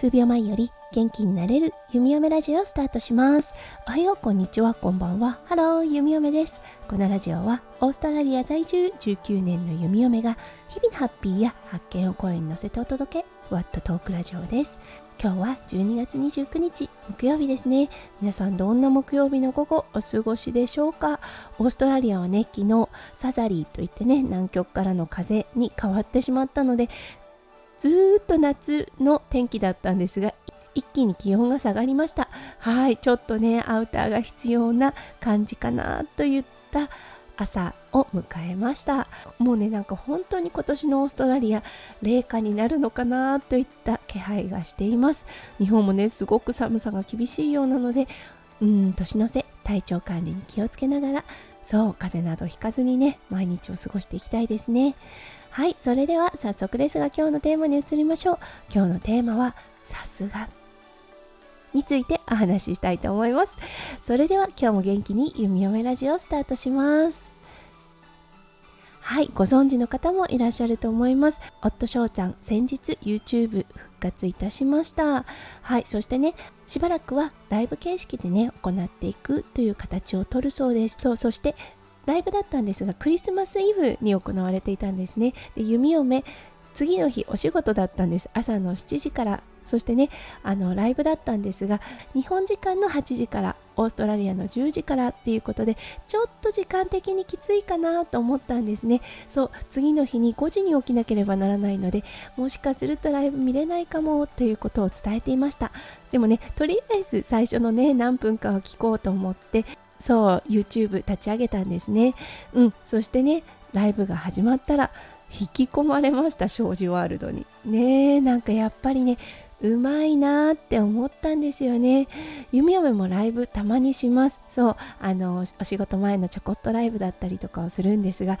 数秒前より元気になれる弓嫁ラジオをスタートします。おはよう、こんにちは、こんばんは。ハロー、弓嫁です。このラジオはオーストラリア在住19年の弓嫁が日々のハッピーや発見を声に乗せてお届け、ふわっとトークラジオです。今日は12月29日木曜日ですね皆さんどんな木曜日の午後お過ごしでしょうか？オーストラリアはね昨日 southerly といってね南極からの風に変わってしまったのでずっと夏の天気だったんですが一気に気温が下がりました。はいちょっとねアウターが必要な感じかなといった朝を迎えました。もうねなんか本当に今年のオーストラリア冷夏になるのかなといった気配がしています。日本もねすごく寒さが厳しいようなのでうん年の瀬体調管理に気をつけながらそう風邪などひかずにね毎日を過ごしていきたいですね。はい、それでは早速ですが今日のテーマに移りましょう。今日のテーマはさすがについてお話ししたいと思います。それでは今日も元気に弓嫁ラジオをスタートします。はい、ご存知の方もいらっしゃると思います。夫翔ちゃん、先日 YouTube 復活いたしました。はい、そしてね、しばらくはライブ形式でね、行っていくという形をとるそうです。そう、そしてライブだったんですがクリスマスイブに行われていたんですね。で弓嫁次の日お仕事だったんです。朝の7時から。そしてねあのライブだったんですが日本時間の8時からオーストラリアの10時からっていうことでちょっと時間的にきついかなと思ったんですね。そう次の日に5時に起きなければならないのでもしかするとライブ見れないかもということを伝えていました。でもねとりあえず最初のね何分かを聞こうと思ってそう YouTube 立ち上げたんですね。うん。そしてねライブが始まったら引き込まれました庄司ワールドに。ねなんかやっぱりねうまいなーって思ったんですよね。弓嫁もライブたまにします。そうあのお仕事前のちょこっとライブだったりとかをするんですが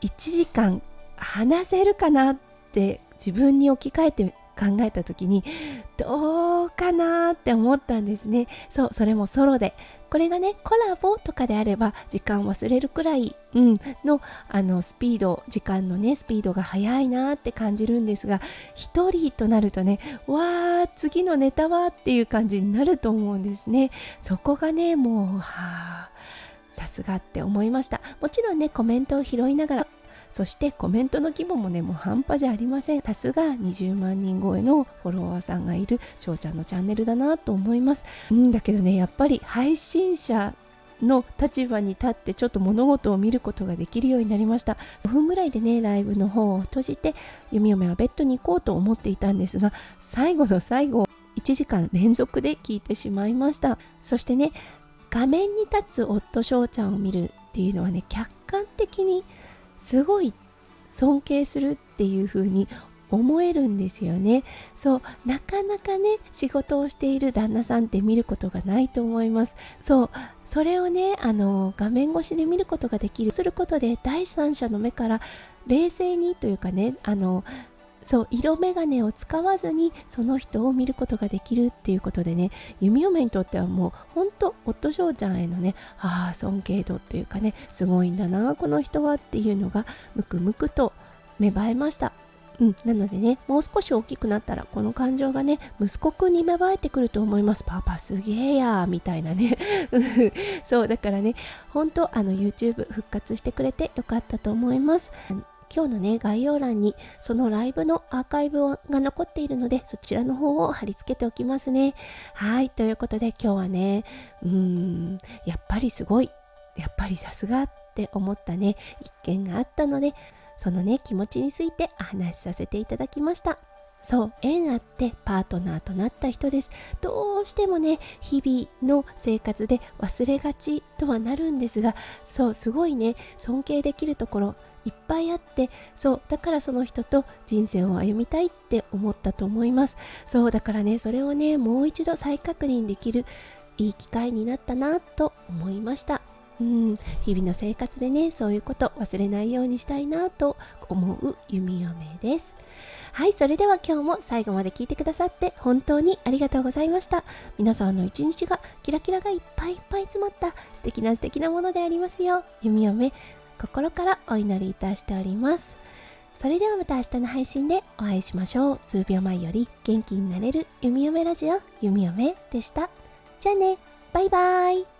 1時間話せるかなって自分に置き換えて考えた時にどうかなって思ったんですね。そうそれもソロで。これがねコラボとかであれば時間忘れるくらい、うん、のあのスピード時間のねスピードが速いなって感じるんですが1人となるとねわー次のネタはっていう感じになると思うんですね。そこがねもうはあさすがって思いました。もちろんねコメントを拾いながらそしてコメントの規模もねもう半端じゃありません。さすが20万人超えのフォロワーさんがいる翔ちゃんのチャンネルだなと思います。うんだけどねやっぱり配信者の立場に立ってちょっと物事を見ることができるようになりました。5分ぐらいでねライブの方を閉じて弓嫁はベッドに行こうと思っていたんですが最後の最後1時間連続で聞いてしまいました。そしてね画面に立つ夫翔ちゃんを見るっていうのはね客観的にすごい尊敬するっていう風に思えるんですよね。そうなかなかね仕事をしている旦那さんって見ることがないと思います。そうそれをねあの画面越しで見ることができる。することで第三者の目から冷静にというかねあのそう色眼鏡を使わずにその人を見ることができるっていうことでね弓嫁にとってはもうほんと夫翔ちゃんへのねああ尊敬度っていうかねすごいんだなこの人はっていうのがムクムクと芽生えましたうん、なのでね、もう少し大きくなったら、この感情がね、息子くんに芽生えてくると思います。パパすげえやーみたいなね。そう、だからね、本当あの、YouTube 復活してくれてよかったと思います。今日のね、概要欄にそのライブのアーカイブが残っているので、そちらの方を貼り付けておきますね。はい、ということで今日はね、うーん、やっぱりすごい、やっぱりさすがって思ったね、一件があったので、そのね、気持ちについてお話しさせていただきました。そう縁あってパートナーとなった人ですどうしてもね日々の生活で忘れがちとはなるんですがそうすごいね尊敬できるところいっぱいあってそうだからその人と人生を歩みたいって思ったと思います。そうだからねそれをねもう一度再確認できるいい機会になったなと思いました。うん。日々の生活でねそういうこと忘れないようにしたいなと思う弓嫁です。はいそれでは今日も最後まで聞いてくださって本当にありがとうございました。皆さんの一日がキラキラがいっぱいいっぱい詰まった素敵な素敵なものでありますよ弓嫁。心からお祈りいたしておりますそれではまた明日の配信でお会いしましょう。数秒前より元気になれる弓嫁ラジオ、弓嫁でした。じゃあね、バイバイ。